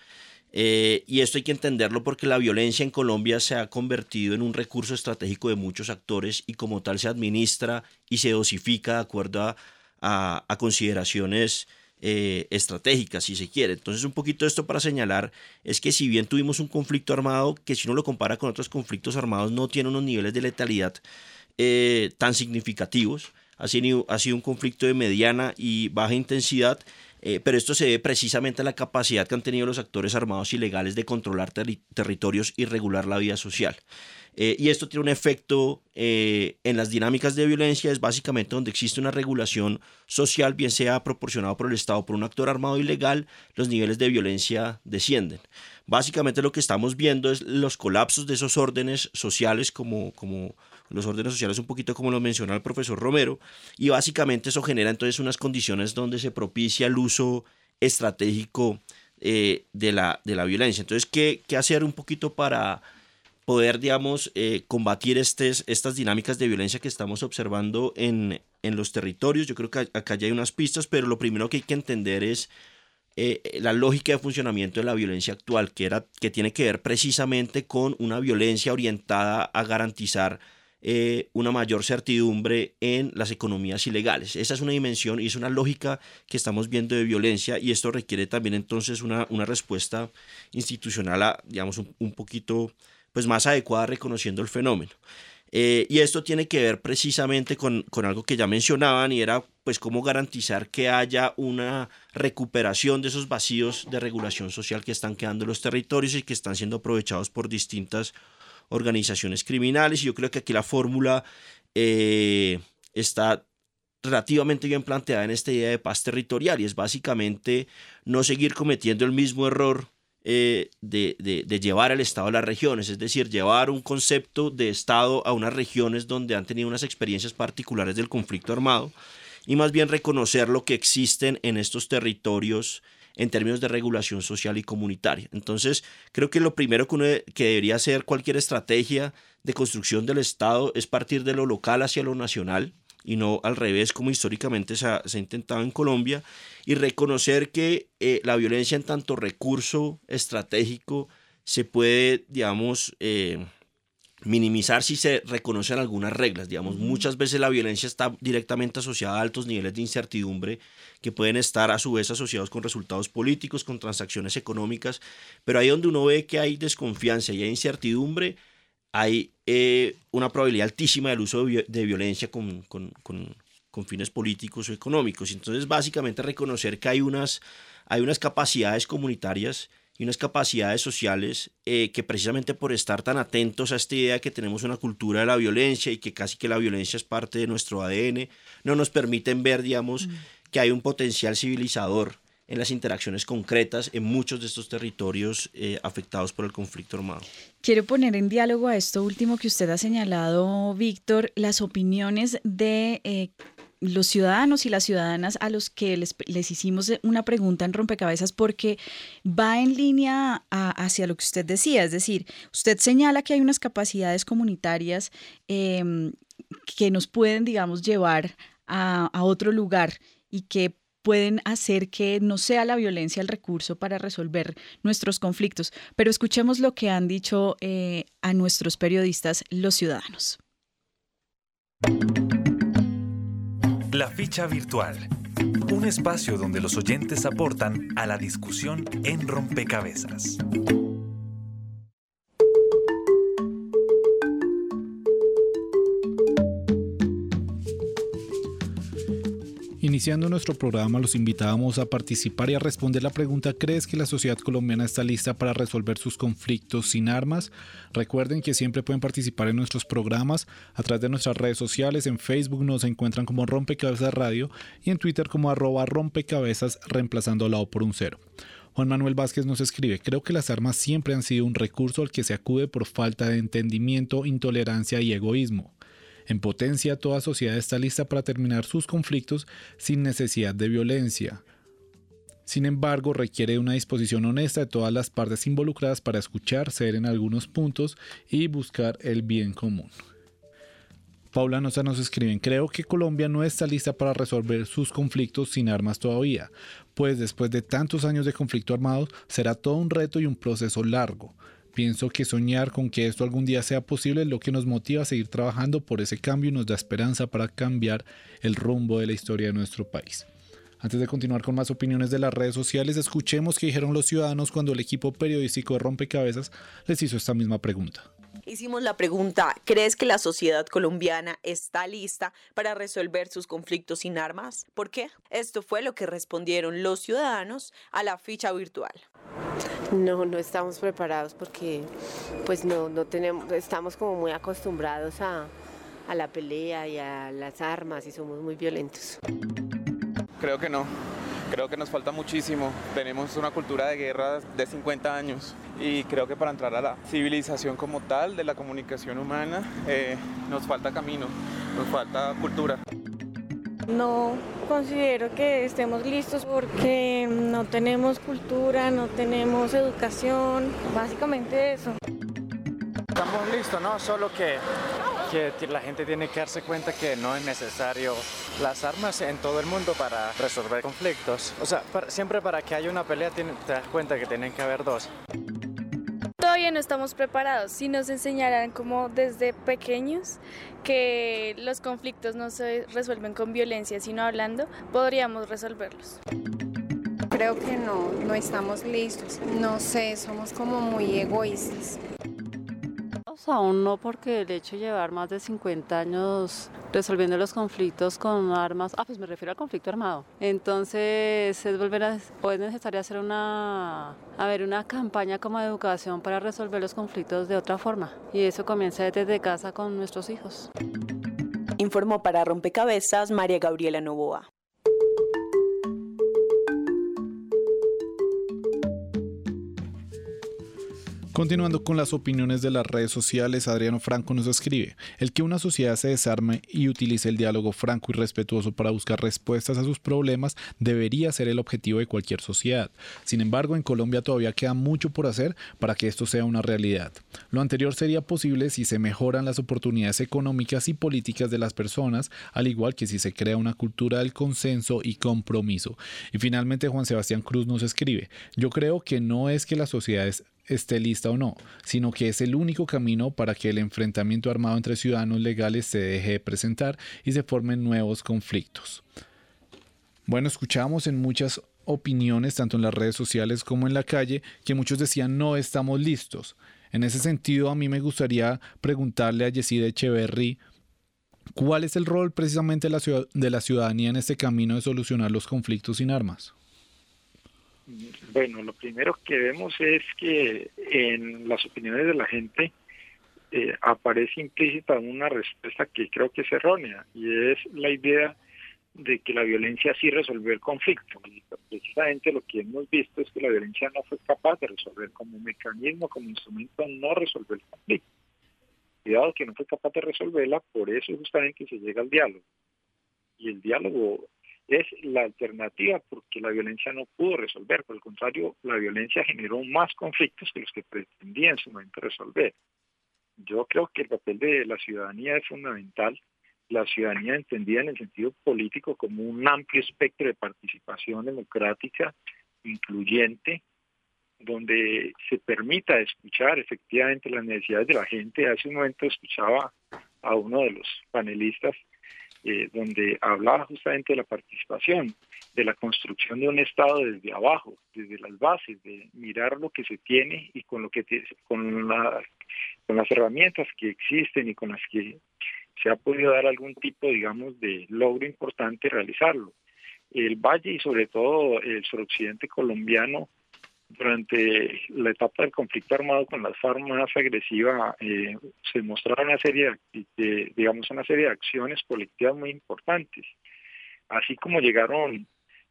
Eh, y esto hay que entenderlo porque la violencia en Colombia se ha convertido en un recurso estratégico de muchos actores y como tal se administra y se dosifica de acuerdo a, consideraciones eh, estratégicas, si se quiere. Entonces, un poquito esto para señalar es que si bien tuvimos un conflicto armado que si uno lo compara con otros conflictos armados no tiene unos niveles de letalidad eh, tan significativos, ha sido, ha sido un conflicto de mediana y baja intensidad, eh, pero esto se debe precisamente a la capacidad que han tenido los actores armados ilegales de controlar territorios y regular la vida social. Eh, y esto tiene un efecto eh, en las dinámicas de violencia, es básicamente donde existe una regulación social, bien sea proporcionado por el Estado por un actor armado ilegal, los niveles de violencia descienden. Básicamente lo que estamos viendo es los colapsos de esos órdenes sociales como, como los órdenes sociales un poquito como lo mencionó el profesor Romero, y básicamente eso genera entonces unas condiciones donde se propicia el uso estratégico eh, de, la, de la violencia. Entonces, ¿qué, ¿qué, hacer un poquito para poder, digamos, eh, combatir estas dinámicas de violencia que estamos observando en, en los territorios? Yo creo que acá ya hay unas pistas, pero lo primero que hay que entender es eh, la lógica de funcionamiento de la violencia actual, que, era, que tiene que ver precisamente con una violencia orientada a garantizar eh, una mayor certidumbre en las economías ilegales. Esa es una dimensión y es una lógica que estamos viendo de violencia y esto requiere también entonces una, una respuesta institucional, digamos, un, poquito pues, más adecuada reconociendo el fenómeno. Eh, y esto tiene que ver precisamente con, con, algo que ya mencionaban y era pues cómo garantizar que haya una recuperación de esos vacíos de regulación social que están quedando en los territorios y que están siendo aprovechados por distintas organizaciones criminales. Y yo creo que aquí la fórmula eh, está relativamente bien planteada en esta idea de paz territorial y es básicamente no seguir cometiendo el mismo error eh, de, de, llevar el Estado a las regiones, es decir, llevar un concepto de Estado a unas regiones donde han tenido unas experiencias particulares del conflicto armado y más bien reconocer lo que existen en estos territorios en términos de regulación social y comunitaria. Entonces, creo que lo primero que, que debería hacer cualquier estrategia de construcción del Estado es partir de lo local hacia lo nacional y no al revés como históricamente se ha, intentado en Colombia y reconocer que eh, la violencia en tanto recurso estratégico se puede, digamos, eh, minimizar si se reconocen algunas reglas. Digamos, muchas veces la violencia está directamente asociada a altos niveles de incertidumbre que pueden estar a su vez asociados con resultados políticos, con transacciones económicas, pero ahí donde uno ve que hay desconfianza y hay incertidumbre, hay eh, una probabilidad altísima del uso de, violencia con, con, con, fines políticos o económicos. Entonces, básicamente reconocer que hay unas, hay unas capacidades comunitarias y unas capacidades sociales eh, que precisamente por estar tan atentos a esta idea que tenemos una cultura de la violencia y que casi que la violencia es parte de nuestro ADN, no nos permiten ver, digamos, mm que hay un potencial civilizador en las interacciones concretas en muchos de estos territorios eh, afectados por el conflicto armado. Quiero poner en diálogo a esto último que usted ha señalado, Víctor, las opiniones de eh, los ciudadanos y las ciudadanas a los que les, hicimos una pregunta en rompecabezas porque va en línea hacia lo que usted decía, es decir, usted señala que hay unas capacidades comunitarias em, que nos pueden, digamos, llevar a, a otro lugar y que pueden hacer que no sea la violencia el recurso para resolver nuestros conflictos. Pero escuchemos lo que han dicho eh, a nuestros periodistas los ciudadanos. La ficha virtual. Un espacio donde los oyentes aportan a la discusión en rompecabezas. Iniciando nuestro programa, los invitábamos a participar y a responder la pregunta ¿Crees que la sociedad colombiana está lista para resolver sus conflictos sin armas? Recuerden que siempre pueden participar en nuestros programas a través de nuestras redes sociales. En Facebook nos encuentran como Rompecabezas Radio y en Twitter como arroba rompecabezas reemplazando la O por un cero. Juan Manuel Vázquez nos escribe, creo que las armas siempre han sido un recurso al que se acude por falta de entendimiento, intolerancia y egoísmo. En potencia, toda sociedad está lista para terminar sus conflictos sin necesidad de violencia. Sin embargo, requiere una disposición honesta de todas las partes involucradas para escuchar, ceder en algunos puntos y buscar el bien común. Paula Nosa nos escribe, creo que Colombia no está lista para resolver sus conflictos sin armas todavía, pues después de tantos años de conflicto armado será todo un reto y un proceso largo. Pienso que soñar con que esto algún día sea posible es lo que nos motiva a seguir trabajando por ese cambio y nos da esperanza para cambiar el rumbo de la historia de nuestro país. Antes de continuar con más opiniones de las redes sociales, escuchemos qué dijeron los ciudadanos cuando el equipo periodístico de Rompecabezas les hizo esta misma pregunta. Hicimos la pregunta, ¿crees que la sociedad colombiana está lista para resolver sus conflictos sin armas? ¿Por qué? Esto fue lo que respondieron los ciudadanos a la ficha virtual. No, no estamos preparados porque pues no, no tenemos, estamos como muy acostumbrados a, a la pelea y a las armas y somos muy violentos. Creo que no. Creo que nos falta muchísimo. Tenemos una cultura de guerra de 50 años y creo que para entrar a la civilización como tal de la comunicación humana eh, nos falta camino, nos falta cultura. No considero que estemos listos porque no tenemos cultura, no tenemos educación, básicamente eso. Estamos listos, ¿no? Solo que, que la gente tiene que darse cuenta que no es necesario las armas en todo el mundo para resolver conflictos. O sea, siempre para que haya una pelea te das cuenta que tienen que haber dos no estamos preparados. Si nos enseñaran como desde pequeños que los conflictos no se resuelven con violencia, sino hablando, podríamos resolverlos. Creo que no, no estamos listos. No sé, somos como muy egoístas. Aún no, porque el hecho de llevar más de 50 años resolviendo los conflictos con armas, ah, pues me refiero al conflicto armado. Entonces es volver a, o es necesario hacer una, a ver, una campaña como de educación para resolver los conflictos de otra forma. Y eso comienza desde casa con nuestros hijos. Informó para Rompecabezas María Gabriela Novoa. Continuando con las opiniones de las redes sociales, Adriano Franco nos escribe, el que una sociedad se desarme y utilice el diálogo franco y respetuoso para buscar respuestas a sus problemas debería ser el objetivo de cualquier sociedad. Sin embargo, en Colombia todavía queda mucho por hacer para que esto sea una realidad. Lo anterior sería posible si se mejoran las oportunidades económicas y políticas de las personas, al igual que si se crea una cultura del consenso y compromiso. Y finalmente Juan Sebastián Cruz nos escribe, yo creo que no es que las sociedades esté lista o no, sino que es el único camino para que el enfrentamiento armado entre ciudadanos legales se deje de presentar y se formen nuevos conflictos. Bueno, escuchamos en muchas opiniones, tanto en las redes sociales como en la calle, que muchos decían no estamos listos. En ese sentido, a mí me gustaría preguntarle a Yesida Echeverry cuál es el rol precisamente de la ciudadanía en este camino de solucionar los conflictos sin armas. Bueno, lo primero que vemos es que en las opiniones de la gente eh, aparece implícita una respuesta que creo que es errónea y es la idea de que la violencia sí resolvió el conflicto. Y precisamente lo que hemos visto es que la violencia no fue capaz de resolver como mecanismo, como instrumento, no resolver el conflicto. Cuidado que no fue capaz de resolverla, por eso justamente se llega al diálogo. Y el diálogo es la alternativa porque la violencia no pudo resolver, por el contrario, la violencia generó más conflictos que los que pretendía en su momento resolver. Yo creo que el papel de la ciudadanía es fundamental. La ciudadanía entendida en el sentido político como un amplio espectro de participación democrática, incluyente, donde se permita escuchar efectivamente las necesidades de la gente. Hace un momento escuchaba a uno de los panelistas eh, donde hablaba justamente de la participación, de la construcción de un Estado desde abajo, desde las bases, de mirar lo que se tiene y con lo que con, con las herramientas que existen y con las que se ha podido dar algún tipo, digamos, de logro importante realizarlo. El Valle y sobre todo el suroccidente colombiano durante la etapa del conflicto armado con las FARC más agresiva, eh, se mostraron una serie de, digamos, una serie de acciones colectivas muy importantes. Así como llegaron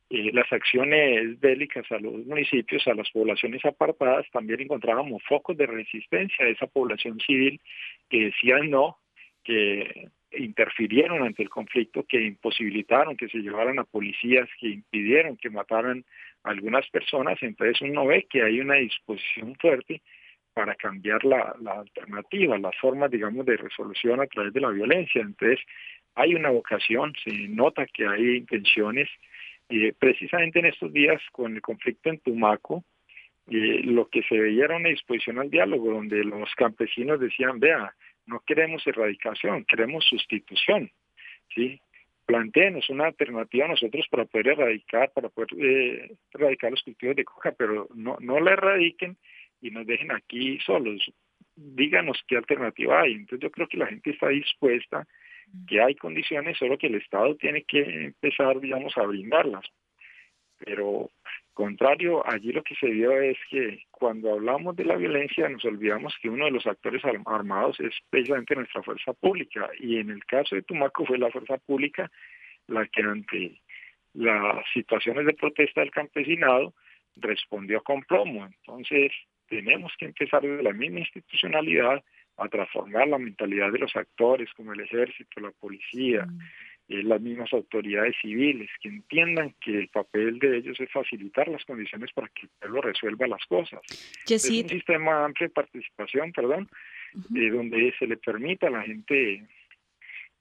eh, las acciones bélicas a los municipios, a las poblaciones apartadas, también encontrábamos focos de resistencia de esa población civil que decían no, que interfirieron ante el conflicto, que imposibilitaron que se llevaran a policías, que impidieron que mataran algunas personas, entonces uno ve que hay una disposición fuerte para cambiar la, alternativa, las formas, digamos, de resolución a través de la violencia. Entonces, hay una vocación, se nota que hay intenciones. Eh, precisamente en estos días, con el conflicto en Tumaco, eh, lo que se veía era una disposición al diálogo, donde los campesinos decían, vea, no queremos erradicación, queremos sustitución. ¿sí? Planteemos una alternativa a nosotros para poder erradicar, para poder eh, erradicar los cultivos de coca, pero no, no la erradiquen y nos dejen aquí solos. Díganos qué alternativa hay. Entonces yo creo que la gente está dispuesta, que hay condiciones, solo que el Estado tiene que empezar, digamos, a brindarlas. Pero contrario, allí lo que se vio es que cuando hablamos de la violencia nos olvidamos que uno de los actores armados es precisamente nuestra fuerza pública y en el caso de Tumaco fue la fuerza pública la que ante las situaciones de protesta del campesinado respondió con plomo. Entonces tenemos que empezar desde la misma institucionalidad a transformar la mentalidad de los actores como el ejército, la policía, mm. Eh, las mismas autoridades civiles, que entiendan que el papel de ellos es facilitar las condiciones para que el pueblo resuelva las cosas. Es un sistema amplio de participación, perdón, eh, donde se le permita a la gente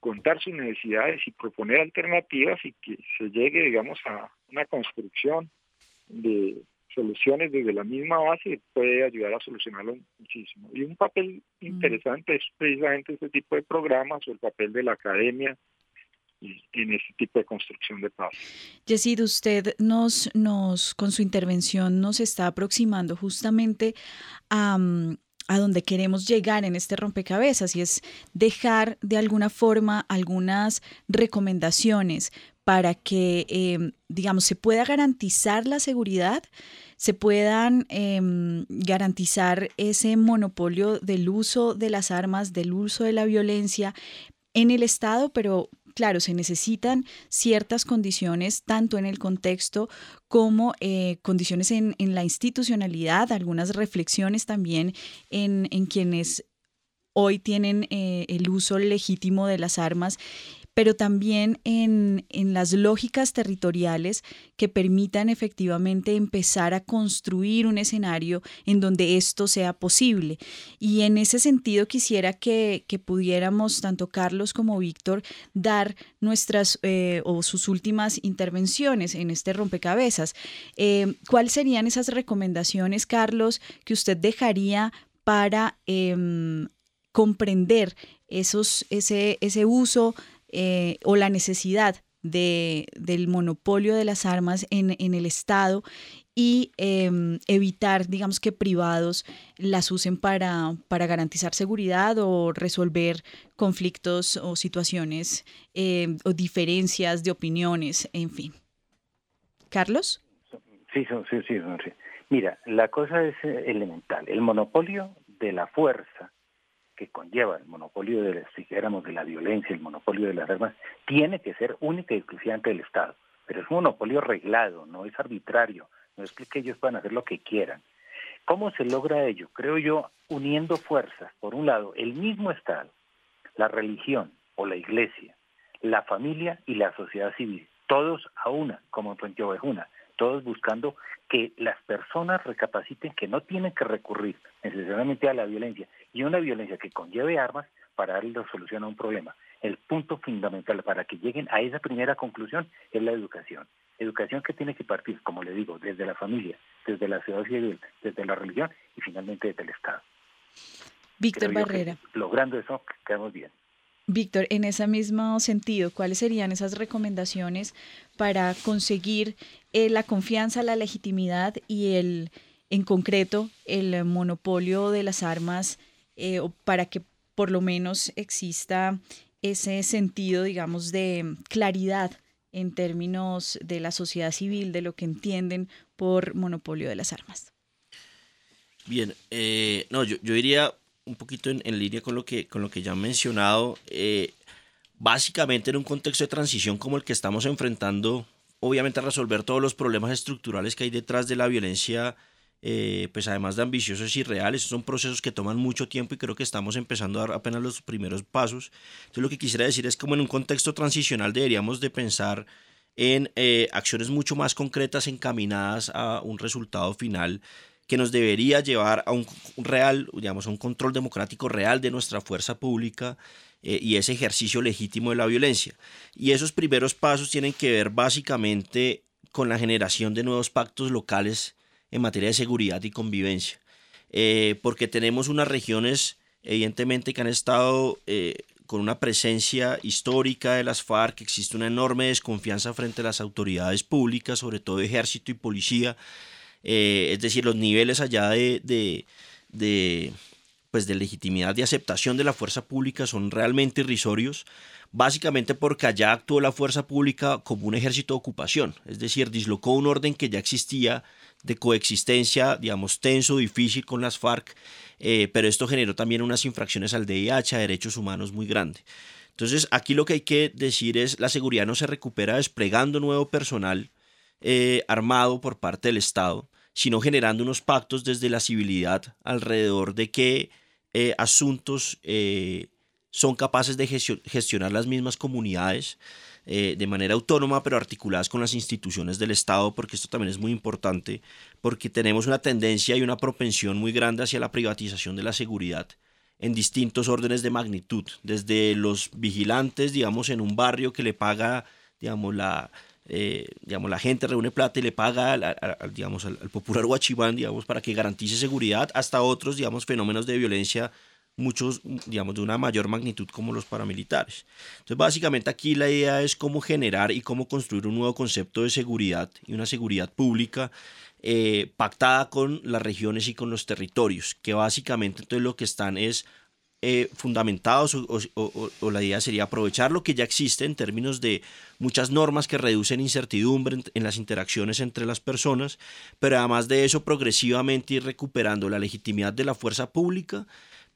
contar sus necesidades y proponer alternativas y que se llegue, digamos, a una construcción de soluciones desde la misma base puede ayudar a solucionarlo muchísimo. Y un papel interesante es precisamente este tipo de programas o el papel de la academia en este tipo de construcción de paz. Yesid, usted nos, nos, con su intervención nos está aproximando justamente a, a donde queremos llegar en este rompecabezas y es dejar de alguna forma algunas recomendaciones para que, em, digamos, se pueda garantizar la seguridad, se puedan em, garantizar ese monopolio del uso de las armas, del uso de la violencia en el Estado, pero claro, se necesitan ciertas condiciones, tanto en el contexto como eh, condiciones en, la institucionalidad, algunas reflexiones también en, quienes hoy tienen eh, el uso legítimo de las armas pero también en, las lógicas territoriales que permitan efectivamente empezar a construir un escenario en donde esto sea posible. Y en ese sentido quisiera que, pudiéramos, tanto Carlos como Víctor, dar nuestras eh, o sus últimas intervenciones en este rompecabezas. Eh, ¿Cuáles serían esas recomendaciones, Carlos, que usted dejaría para em, comprender esos, ese, ese uso eh, o la necesidad de, del monopolio de las armas en, en el Estado y em, evitar, digamos, que privados las usen para, para garantizar seguridad o resolver conflictos o situaciones em, o diferencias de opiniones, en fin. Carlos. Sí, sí, sí, sí. Mira, la cosa es eh, elemental. El monopolio de la fuerza que conlleva el monopolio de, si de la violencia, el monopolio de las armas, tiene que ser única y exclusivamente del Estado. Pero es un monopolio reglado, no es arbitrario, no es que ellos puedan hacer lo que quieran. ¿Cómo se logra ello? Creo yo, uniendo fuerzas. Por un lado, el mismo Estado, la religión o la iglesia, la familia y la sociedad civil, todos a una, como en Puente Ovejuna, todos buscando que las personas recapaciten que no tienen que recurrir necesariamente a la violencia y una violencia que conlleve armas para darle la solución a un problema. El punto fundamental para que lleguen a esa primera conclusión es la educación. Educación que tiene que partir, como le digo, desde la familia, desde la ciudad civil, desde la religión y finalmente desde el Estado. Víctor Barrera. Logrando eso, quedamos bien. Víctor, en ese mismo sentido, ¿cuáles serían esas recomendaciones para conseguir eh, la confianza, la legitimidad y el, en concreto, el monopolio de las armas eh, para que por lo menos exista ese sentido, digamos, de claridad en términos de la sociedad civil, de lo que entienden por monopolio de las armas? Bien, eh, no, yo, yo diría un poquito en, línea con lo que, con lo que ya han mencionado. Básicamente en un contexto de transición como el que estamos enfrentando, obviamente resolver todos los problemas estructurales que hay detrás de la violencia, eh, pues además de ambiciosos y reales, son procesos que toman mucho tiempo y creo que estamos empezando a dar apenas los primeros pasos. Entonces lo que quisiera decir es como en un contexto transicional deberíamos de pensar en eh, acciones mucho más concretas encaminadas a un resultado final que nos debería llevar a un real, digamos, a un control democrático real de nuestra fuerza pública eh, y ese ejercicio legítimo de la violencia. Y esos primeros pasos tienen que ver básicamente con la generación de nuevos pactos locales en materia de seguridad y convivencia, eh, porque tenemos unas regiones, evidentemente, que han estado eh, con una presencia histórica de las FARC, existe una enorme desconfianza frente a las autoridades públicas, sobre todo ejército y policía, es decir, los niveles allá de, de, pues de legitimidad y aceptación de la fuerza pública son realmente irrisorios, básicamente porque allá actuó la fuerza pública como un ejército de ocupación, es decir, dislocó un orden que ya existía de coexistencia, digamos, tenso, difícil con las FARC, eh, pero esto generó también unas infracciones al DIH, a derechos humanos muy grandes. Entonces, aquí lo que hay que decir es, la seguridad no se recupera desplegando nuevo personal eh, armado por parte del Estado, sino generando unos pactos desde la civilidad alrededor de qué eh, asuntos eh, son capaces de gestionar las mismas comunidades eh, de manera autónoma, pero articuladas con las instituciones del Estado, porque esto también es muy importante, porque tenemos una tendencia y una propensión muy grande hacia la privatización de la seguridad en distintos órdenes de magnitud, desde los vigilantes, digamos, en un barrio que le paga, digamos, la, eh, digamos, la gente reúne plata y le paga al, digamos, al, popular guachibán, digamos, para que garantice seguridad, hasta otros, digamos, fenómenos de violencia muchos, digamos, de una mayor magnitud como los paramilitares. Entonces, básicamente aquí la idea es cómo generar y cómo construir un nuevo concepto de seguridad y una seguridad pública eh, pactada con las regiones y con los territorios, que básicamente entonces lo que están es eh, fundamentados o, la idea sería aprovechar lo que ya existe en términos de muchas normas que reducen incertidumbre en, las interacciones entre las personas, pero además de eso progresivamente ir recuperando la legitimidad de la fuerza pública,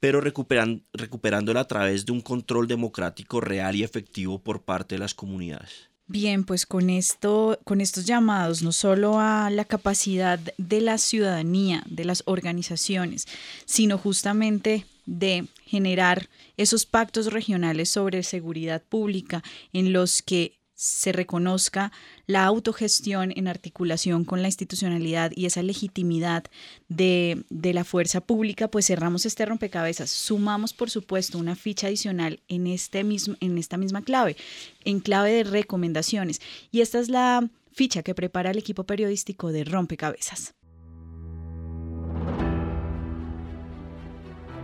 pero recuperan, recuperándola a través de un control democrático real y efectivo por parte de las comunidades. Bien, pues con esto, con estos llamados, no solo a la capacidad de la ciudadanía, de las organizaciones, sino justamente de generar esos pactos regionales sobre seguridad pública en los que se reconozca la autogestión en articulación con la institucionalidad y esa legitimidad de, la fuerza pública, pues cerramos este rompecabezas. Sumamos, por supuesto, una ficha adicional en, este mismo, en esta misma clave, en clave de recomendaciones. Y esta es la ficha que prepara el equipo periodístico de Rompecabezas.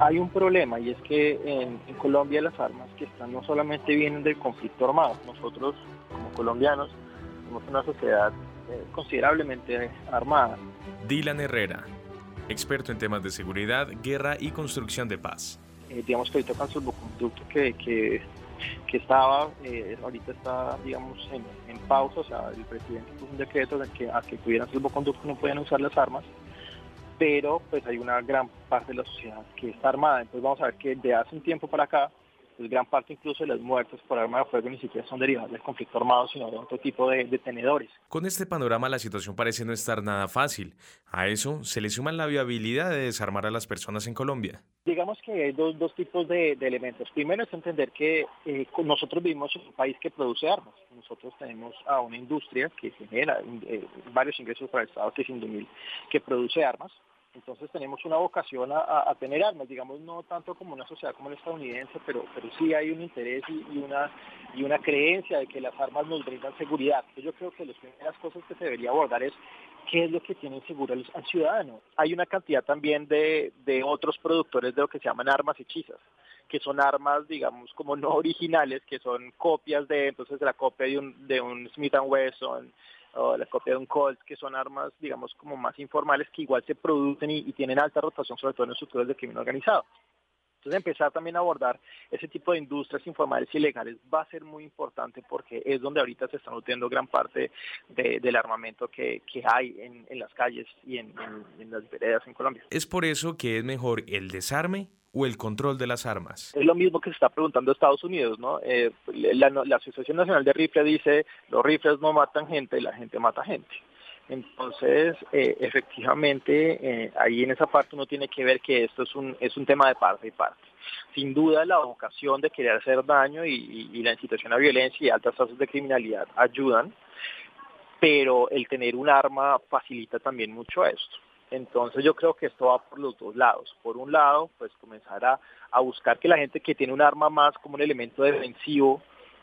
hay un problema y es que en, Colombia las armas que están no solamente vienen del conflicto armado, nosotros como colombianos somos una sociedad eh, considerablemente armada. Dylan Herrera, experto en temas de seguridad, guerra y construcción de paz. Eh, digamos que ahorita con el salvoconducto que, que, que estaba, eh, ahorita está, digamos, en, pausa, o sea, el presidente puso un decreto de que a que tuvieran salvoconducto no podían usar las armas, pero pues hay una gran parte de la sociedad que está armada. Entonces vamos a ver que de hace un tiempo para acá, pues gran parte incluso de las muertes por arma de fuego ni siquiera son derivadas del conflicto armado, sino de otro tipo de, tenedores. Con este panorama la situación parece no estar nada fácil. A eso se le suma la viabilidad de desarmar a las personas en Colombia. Digamos que hay dos, dos tipos de, elementos. Primero es entender que eh, nosotros vivimos en un país que produce armas. Nosotros tenemos a una industria que genera eh, varios ingresos para el Estado, que es Indomil, que produce armas entonces tenemos una vocación a, tener armas, digamos, no tanto como una sociedad como la estadounidense, pero, pero sí hay un interés y, una, y una creencia de que las armas nos brindan seguridad. Yo creo que las primeras cosas que se debería abordar es qué es lo que tiene seguro al, ciudadano. Hay una cantidad también de, de otros productores de lo que se llaman armas hechizas que son armas, digamos, como no originales, que son copias de, entonces, de la copia de un, de un Smith Wesson, o la copia de un Colt, que son armas, digamos, como más informales que igual se producen y, tienen alta rotación, sobre todo en estructuras de crimen organizado. Entonces empezar también a abordar ese tipo de industrias informales y legales va a ser muy importante porque es donde ahorita se está nutriendo gran parte del armamento que, hay en, las calles y en, en las veredas en Colombia. Es por eso que es mejor el desarme o el control de las armas? Es lo mismo que se está preguntando Estados Unidos, ¿no? Eh, la, Asociación Nacional de Rifles dice, los rifles no matan gente, la gente mata gente. Entonces, eh, efectivamente, eh, ahí en esa parte uno tiene que ver que esto es un, es un tema de parte y parte. Sin duda, la vocación de querer hacer daño y, la incitación a violencia y altas tasas de criminalidad ayudan, pero el tener un arma facilita también mucho esto. Entonces yo creo que esto va por los dos lados. Por un lado, pues comenzar a, buscar que la gente que tiene un arma más como un elemento defensivo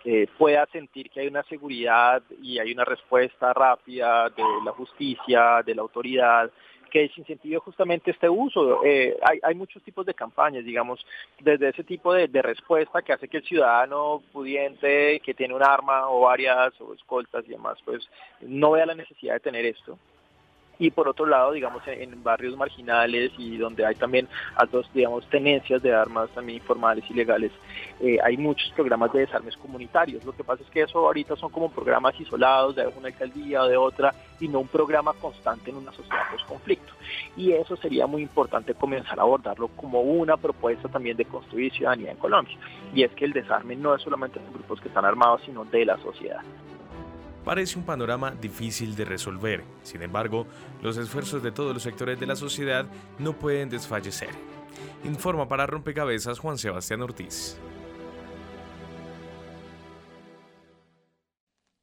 eh, pueda sentir que hay una seguridad y hay una respuesta rápida de la justicia, de la autoridad, que desincentive justamente este uso. Eh, hay, muchos tipos de campañas, digamos, desde ese tipo de, de, respuesta que hace que el ciudadano pudiente que tiene un arma o varias o escoltas y demás, pues no vea la necesidad de tener esto y por otro lado, digamos, en, barrios marginales y donde hay también altas, digamos, tenencias de armas también informales y legales, eh, hay muchos programas de desarmes comunitarios. Lo que pasa es que eso ahorita son como programas isolados de alguna alcaldía o de otra y no un programa constante en una sociedad post-conflicto. Y eso sería muy importante comenzar a abordarlo como una propuesta también de construir ciudadanía en Colombia. Y es que el desarme no es solamente de grupos que están armados, sino de la sociedad. Parece un panorama difícil de resolver, sin embargo, los esfuerzos de todos los sectores de la sociedad no pueden desfallecer. Informa para Rompecabezas Juan Sebastián Ortiz.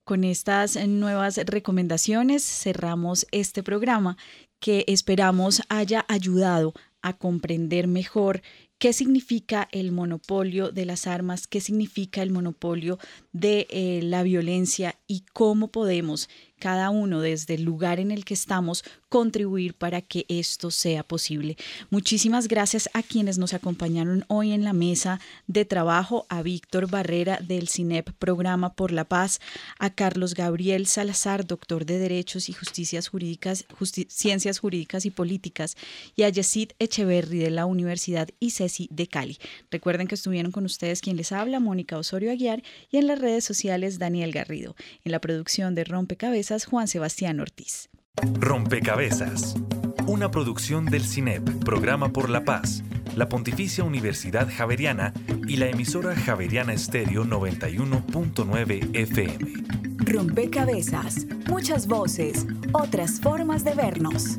Con estas nuevas recomendaciones cerramos este programa que esperamos haya ayudado a comprender mejor qué significa el monopolio de las armas, qué significa el monopolio de eh, la violencia y cómo podemos cada uno desde el lugar en el que estamos contribuir para que esto sea posible. Muchísimas gracias a quienes nos acompañaron hoy en la mesa de trabajo, a Víctor Barrera del CINEP Programa por la Paz, a Carlos Gabriel Salazar, doctor de Derechos y Justicias Jurídicas, Ciencias Jurídicas y Políticas, y a Yesid Echeverry de la Universidad ICESI de Cali. Recuerden que estuvieron con ustedes quien les habla, Mónica Osorio Aguiar, y en las redes sociales Daniel Garrido. En la producción de Rompecabezas, Juan Sebastián Ortiz. Rompecabezas. Una producción del CINEP, Programa por la Paz, la Pontificia Universidad Javeriana y la emisora Javeriana Estéreo 91.9 FM. Rompecabezas. Muchas voces, otras formas de vernos.